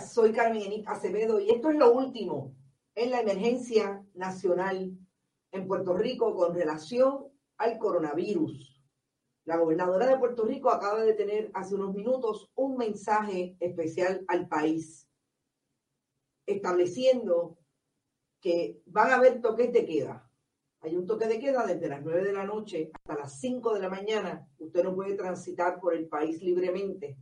Soy Carmen Acevedo y esto es lo último en la emergencia nacional en Puerto Rico con relación al coronavirus. La gobernadora de Puerto Rico acaba de tener hace unos minutos un mensaje especial al país, estableciendo que van a haber toques de queda. Hay un toque de queda desde las 9 de la noche hasta las 5 de la mañana. Usted no puede transitar por el país libremente.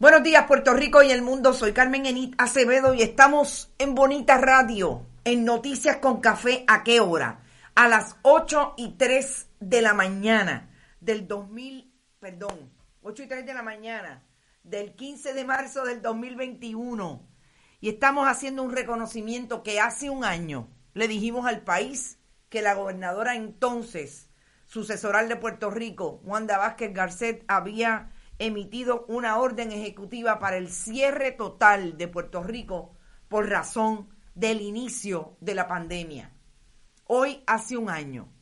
Buenos días, Puerto Rico y el mundo. Soy Carmen Enit Acevedo y estamos en Bonita Radio, en Noticias con Café. ¿A qué hora? A las 8 y 3 de la mañana del 2000, perdón, 8 y 3 de la mañana del 15 de marzo del 2021. Y estamos haciendo un reconocimiento que hace un año le dijimos al país que la gobernadora entonces, sucesoral de Puerto Rico, Wanda Vázquez Garcet, había emitido una orden ejecutiva para el cierre total de Puerto Rico por razón del inicio de la pandemia. Hoy, hace un año,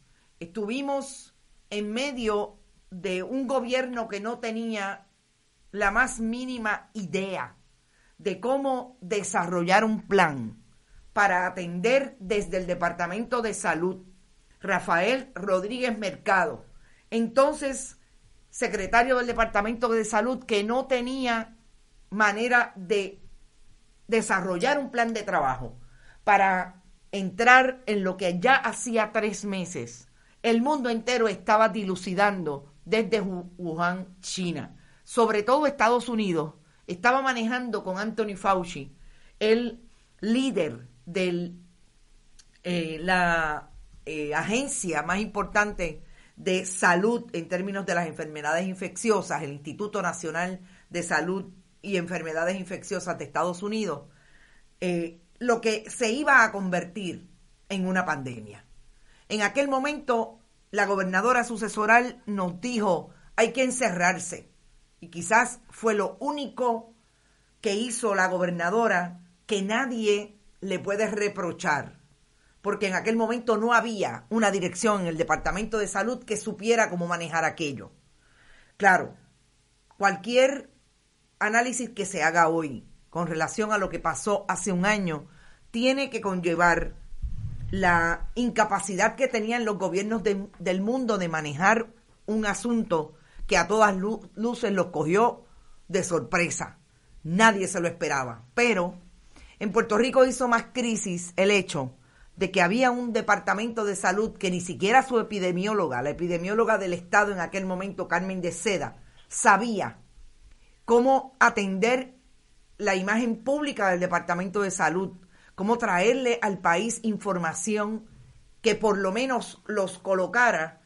estuvimos en medio de un gobierno que no tenía la más mínima idea de cómo desarrollar un plan para atender desde el Departamento de Salud Rafael Rodríguez Mercado, entonces secretario del Departamento de Salud, que no tenía manera de desarrollar un plan de trabajo para entrar en lo que ya hacía tres meses el mundo entero estaba dilucidando desde Wuhan, China. Sobre todo Estados Unidos estaba manejando con Anthony Fauci, el líder de eh, la eh, agencia más importante de salud en términos de las enfermedades infecciosas, el Instituto Nacional de Salud y Enfermedades Infecciosas de Estados Unidos, eh, lo que se iba a convertir en una pandemia. En aquel momento, la gobernadora sucesoral nos dijo, hay que encerrarse. Y quizás fue lo único que hizo la gobernadora que nadie le puede reprochar porque en aquel momento no había una dirección en el Departamento de Salud que supiera cómo manejar aquello. Claro, cualquier análisis que se haga hoy con relación a lo que pasó hace un año tiene que conllevar la incapacidad que tenían los gobiernos de, del mundo de manejar un asunto que a todas luces los cogió de sorpresa. Nadie se lo esperaba. Pero en Puerto Rico hizo más crisis el hecho de que había un departamento de salud que ni siquiera su epidemióloga, la epidemióloga del Estado en aquel momento, Carmen de Seda, sabía cómo atender la imagen pública del Departamento de Salud, cómo traerle al país información que por lo menos los colocara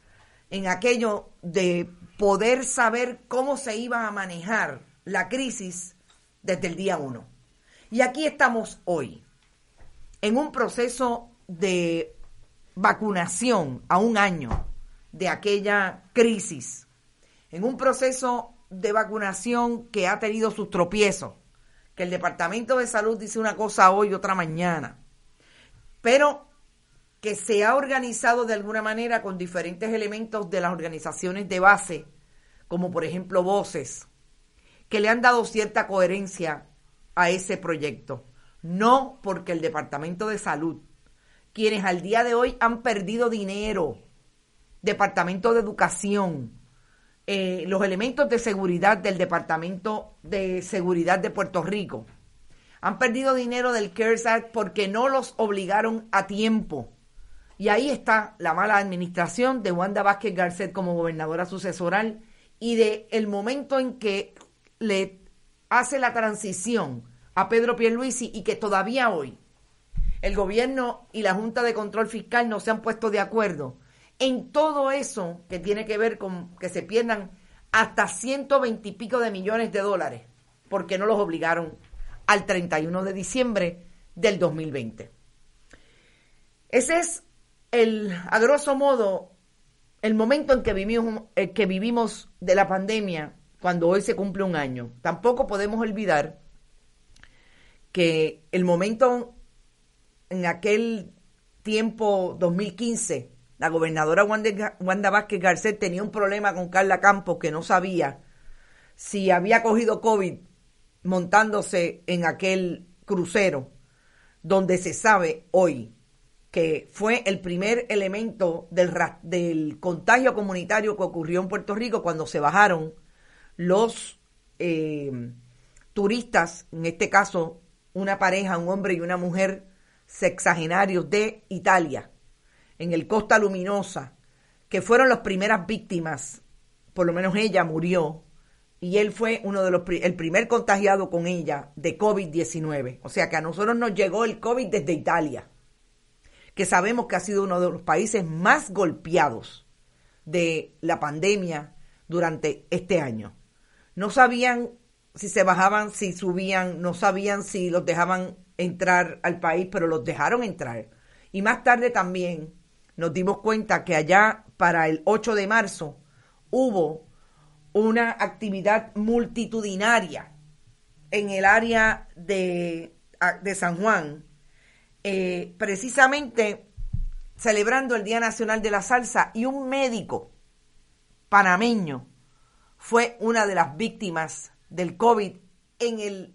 en aquello de poder saber cómo se iba a manejar la crisis desde el día uno. Y aquí estamos hoy, en un proceso de vacunación a un año de aquella crisis, en un proceso de vacunación que ha tenido sus tropiezos, que el Departamento de Salud dice una cosa hoy y otra mañana, pero que se ha organizado de alguna manera con diferentes elementos de las organizaciones de base, como por ejemplo Voces, que le han dado cierta coherencia a ese proyecto. No porque el Departamento de Salud, quienes al día de hoy han perdido dinero, Departamento de Educación, eh, los elementos de seguridad del Departamento de Seguridad de Puerto Rico, han perdido dinero del CARES Act porque no los obligaron a tiempo. Y ahí está la mala administración de Wanda Vázquez Garcet como gobernadora sucesoral y de el momento en que le hace la transición a Pedro Pierluisi y que todavía hoy el gobierno y la Junta de Control Fiscal no se han puesto de acuerdo en todo eso que tiene que ver con que se pierdan hasta 120 y pico de millones de dólares porque no los obligaron al 31 de diciembre del 2020. Ese es el, a grosso modo, el momento en eh, que vivimos de la pandemia, cuando hoy se cumple un año. Tampoco podemos olvidar que el momento en aquel tiempo 2015, la gobernadora Wanda, Vázquez Garcet tenía un problema con Carla Campos que no sabía si había cogido COVID montándose en aquel crucero, donde se sabe hoy que fue el primer elemento del, del contagio comunitario que ocurrió en Puerto Rico cuando se bajaron los eh, turistas, en este caso una pareja, un hombre y una mujer sexagenarios de Italia, en el Costa Luminosa, que fueron las primeras víctimas, por lo menos ella murió, y él fue uno de los el primer contagiado con ella de COVID-19. O sea que a nosotros nos llegó el COVID desde Italia que sabemos que ha sido uno de los países más golpeados de la pandemia durante este año. No sabían si se bajaban, si subían, no sabían si los dejaban entrar al país, pero los dejaron entrar. Y más tarde también nos dimos cuenta que allá para el 8 de marzo hubo una actividad multitudinaria en el área de, de San Juan eh, precisamente celebrando el Día Nacional de la Salsa y un médico panameño fue una de las víctimas del COVID en el